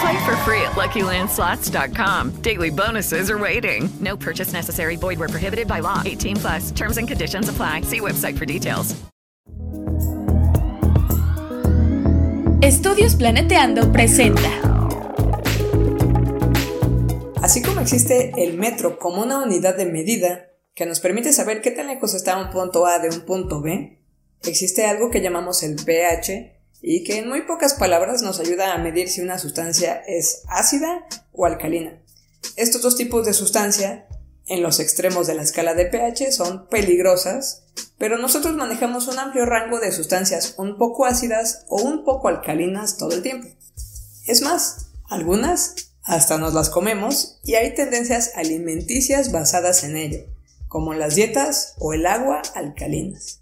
Play for free at LuckyLandSlots.com. Daily bonuses are waiting. No purchase necessary. Void where prohibited by law. 18 plus. Terms and conditions apply. See website for details. Estudios Planeteando presenta. Así como existe el metro como una unidad de medida que nos permite saber qué tan lejos está un punto A de un punto B, existe algo que llamamos el pH y que en muy pocas palabras nos ayuda a medir si una sustancia es ácida o alcalina. Estos dos tipos de sustancia en los extremos de la escala de pH son peligrosas, pero nosotros manejamos un amplio rango de sustancias un poco ácidas o un poco alcalinas todo el tiempo. Es más, algunas hasta nos las comemos y hay tendencias alimenticias basadas en ello, como las dietas o el agua alcalinas.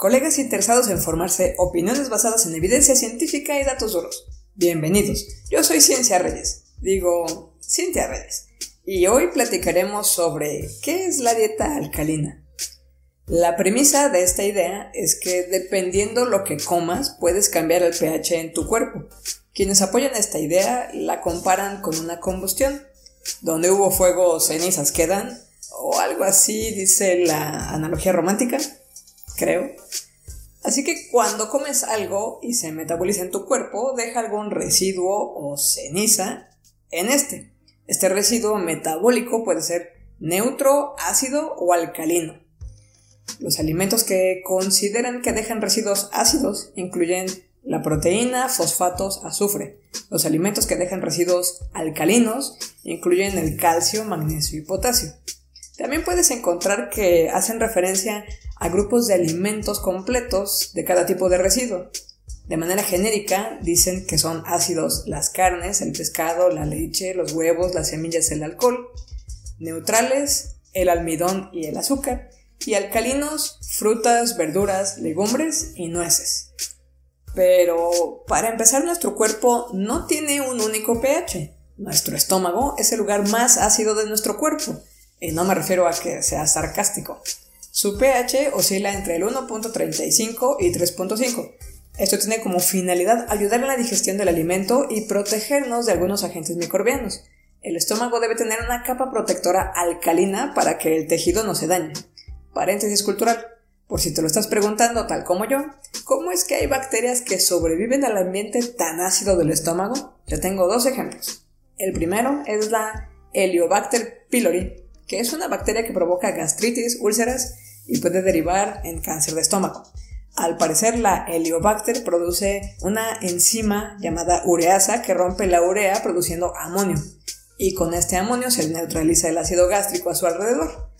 Colegas interesados en formarse opiniones basadas en evidencia científica y datos duros. Bienvenidos. Yo soy Ciencia Reyes. Digo, Cintia Reyes. Y hoy platicaremos sobre qué es la dieta alcalina. La premisa de esta idea es que dependiendo lo que comas puedes cambiar el pH en tu cuerpo. Quienes apoyan esta idea la comparan con una combustión. Donde hubo fuego, cenizas quedan, o algo así dice la analogía romántica creo. Así que cuando comes algo y se metaboliza en tu cuerpo, deja algún residuo o ceniza en este. Este residuo metabólico puede ser neutro, ácido o alcalino. Los alimentos que consideran que dejan residuos ácidos incluyen la proteína, fosfatos, azufre. Los alimentos que dejan residuos alcalinos incluyen el calcio, magnesio y potasio. También puedes encontrar que hacen referencia a grupos de alimentos completos de cada tipo de residuo. De manera genérica, dicen que son ácidos las carnes, el pescado, la leche, los huevos, las semillas, el alcohol, neutrales, el almidón y el azúcar, y alcalinos, frutas, verduras, legumbres y nueces. Pero para empezar, nuestro cuerpo no tiene un único pH. Nuestro estómago es el lugar más ácido de nuestro cuerpo y no me refiero a que sea sarcástico. Su pH oscila entre el 1.35 y 3.5. Esto tiene como finalidad ayudar en la digestión del alimento y protegernos de algunos agentes microbianos. El estómago debe tener una capa protectora alcalina para que el tejido no se dañe. Paréntesis cultural. Por si te lo estás preguntando, tal como yo, ¿cómo es que hay bacterias que sobreviven al ambiente tan ácido del estómago? Te tengo dos ejemplos. El primero es la Heliobacter pylori, que es una bacteria que provoca gastritis, úlceras y puede derivar en cáncer de estómago. Al parecer, la Heliobacter produce una enzima llamada ureasa que rompe la urea produciendo amonio, y con este amonio se neutraliza el ácido gástrico a su alrededor.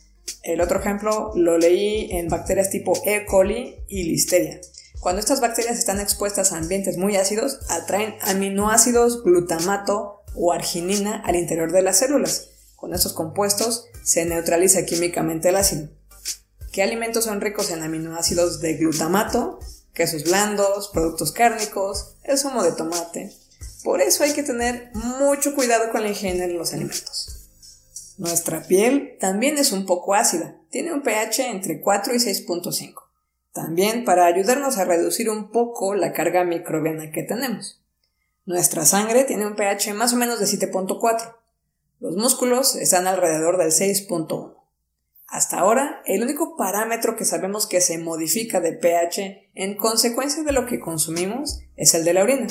El otro ejemplo lo leí en bacterias tipo E. coli y Listeria. Cuando estas bacterias están expuestas a ambientes muy ácidos, atraen aminoácidos, glutamato o arginina al interior de las células. Con estos compuestos se neutraliza químicamente el ácido. ¿Qué alimentos son ricos en aminoácidos de glutamato? Quesos blandos, productos cárnicos, el zumo de tomate. Por eso hay que tener mucho cuidado con la higiene de los alimentos. Nuestra piel también es un poco ácida, tiene un pH entre 4 y 6.5. También para ayudarnos a reducir un poco la carga microbiana que tenemos. Nuestra sangre tiene un pH más o menos de 7.4. Los músculos están alrededor del 6.1. Hasta ahora, el único parámetro que sabemos que se modifica de pH en consecuencia de lo que consumimos es el de la orina.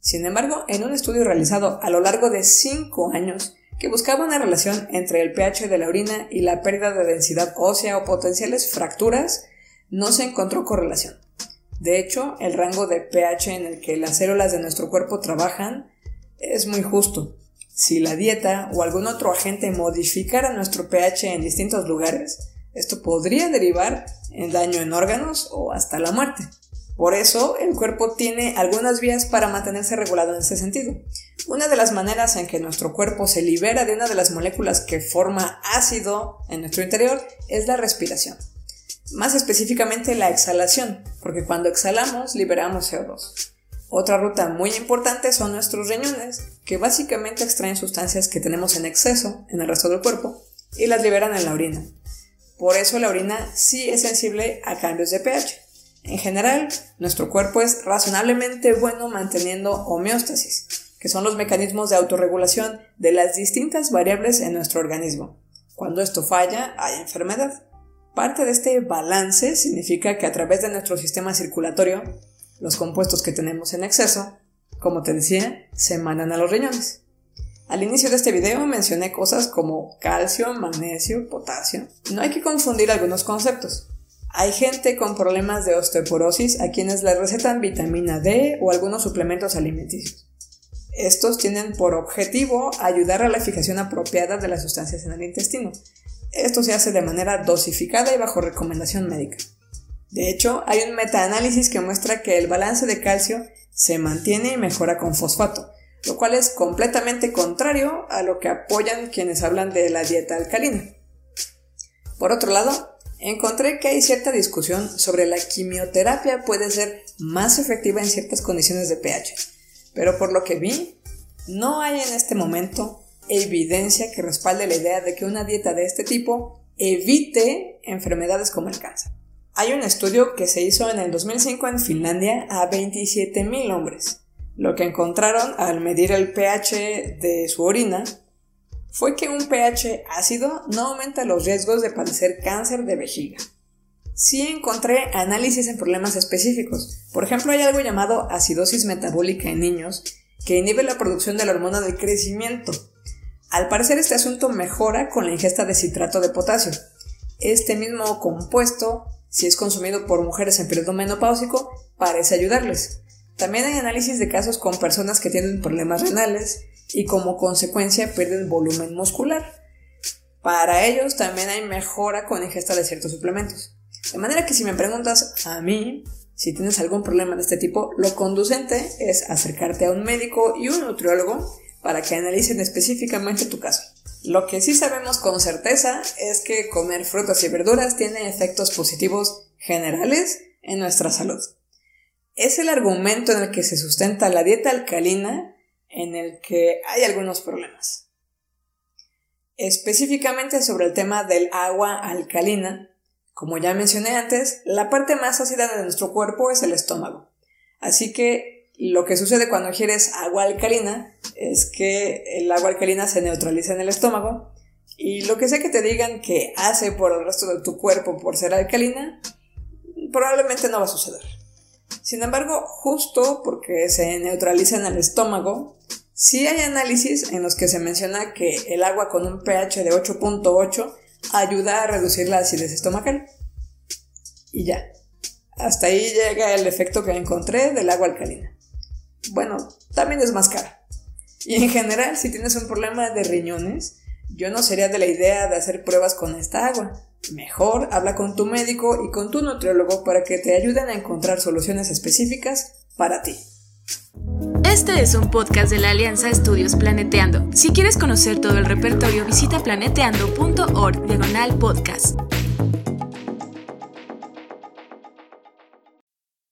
Sin embargo, en un estudio realizado a lo largo de 5 años, que buscaba una relación entre el pH de la orina y la pérdida de densidad ósea o potenciales fracturas, no se encontró correlación. De hecho, el rango de pH en el que las células de nuestro cuerpo trabajan es muy justo. Si la dieta o algún otro agente modificara nuestro pH en distintos lugares, esto podría derivar en daño en órganos o hasta la muerte. Por eso, el cuerpo tiene algunas vías para mantenerse regulado en ese sentido. Una de las maneras en que nuestro cuerpo se libera de una de las moléculas que forma ácido en nuestro interior es la respiración. Más específicamente la exhalación, porque cuando exhalamos liberamos CO2. Otra ruta muy importante son nuestros riñones, que básicamente extraen sustancias que tenemos en exceso en el resto del cuerpo y las liberan en la orina. Por eso la orina sí es sensible a cambios de pH. En general, nuestro cuerpo es razonablemente bueno manteniendo homeostasis, que son los mecanismos de autorregulación de las distintas variables en nuestro organismo. Cuando esto falla, hay enfermedad. Parte de este balance significa que a través de nuestro sistema circulatorio, los compuestos que tenemos en exceso, como te decía, se mandan a los riñones. Al inicio de este video mencioné cosas como calcio, magnesio, potasio. No hay que confundir algunos conceptos. Hay gente con problemas de osteoporosis a quienes les recetan vitamina D o algunos suplementos alimenticios. Estos tienen por objetivo ayudar a la fijación apropiada de las sustancias en el intestino. Esto se hace de manera dosificada y bajo recomendación médica. De hecho, hay un metaanálisis que muestra que el balance de calcio se mantiene y mejora con fosfato, lo cual es completamente contrario a lo que apoyan quienes hablan de la dieta alcalina. Por otro lado, encontré que hay cierta discusión sobre la quimioterapia puede ser más efectiva en ciertas condiciones de pH, pero por lo que vi, no hay en este momento evidencia que respalde la idea de que una dieta de este tipo evite enfermedades como el cáncer. Hay un estudio que se hizo en el 2005 en Finlandia a 27.000 hombres. Lo que encontraron al medir el pH de su orina fue que un pH ácido no aumenta los riesgos de padecer cáncer de vejiga. Sí encontré análisis en problemas específicos. Por ejemplo, hay algo llamado acidosis metabólica en niños que inhibe la producción de la hormona del crecimiento. Al parecer este asunto mejora con la ingesta de citrato de potasio. Este mismo compuesto, si es consumido por mujeres en periodo menopáusico, parece ayudarles. También hay análisis de casos con personas que tienen problemas renales, y como consecuencia pierden volumen muscular. Para ellos también hay mejora con ingesta de ciertos suplementos. De manera que si me preguntas a mí si tienes algún problema de este tipo, lo conducente es acercarte a un médico y un nutriólogo para que analicen específicamente tu caso. Lo que sí sabemos con certeza es que comer frutas y verduras tiene efectos positivos generales en nuestra salud. Es el argumento en el que se sustenta la dieta alcalina en el que hay algunos problemas. Específicamente sobre el tema del agua alcalina, como ya mencioné antes, la parte más ácida de nuestro cuerpo es el estómago. Así que lo que sucede cuando ingieres agua alcalina es que el agua alcalina se neutraliza en el estómago y lo que sea que te digan que hace por el resto de tu cuerpo por ser alcalina, probablemente no va a suceder. Sin embargo, justo porque se neutraliza en el estómago, sí hay análisis en los que se menciona que el agua con un pH de 8.8 ayuda a reducir la acidez estomacal. Y ya. Hasta ahí llega el efecto que encontré del agua alcalina. Bueno, también es más cara. Y en general, si tienes un problema de riñones, yo no sería de la idea de hacer pruebas con esta agua. Mejor habla con tu médico y con tu nutriólogo para que te ayuden a encontrar soluciones específicas para ti. Este es un podcast de la Alianza Estudios Planeteando. Si quieres conocer todo el repertorio, visita planeteando.org diagonal podcast.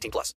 18 plus.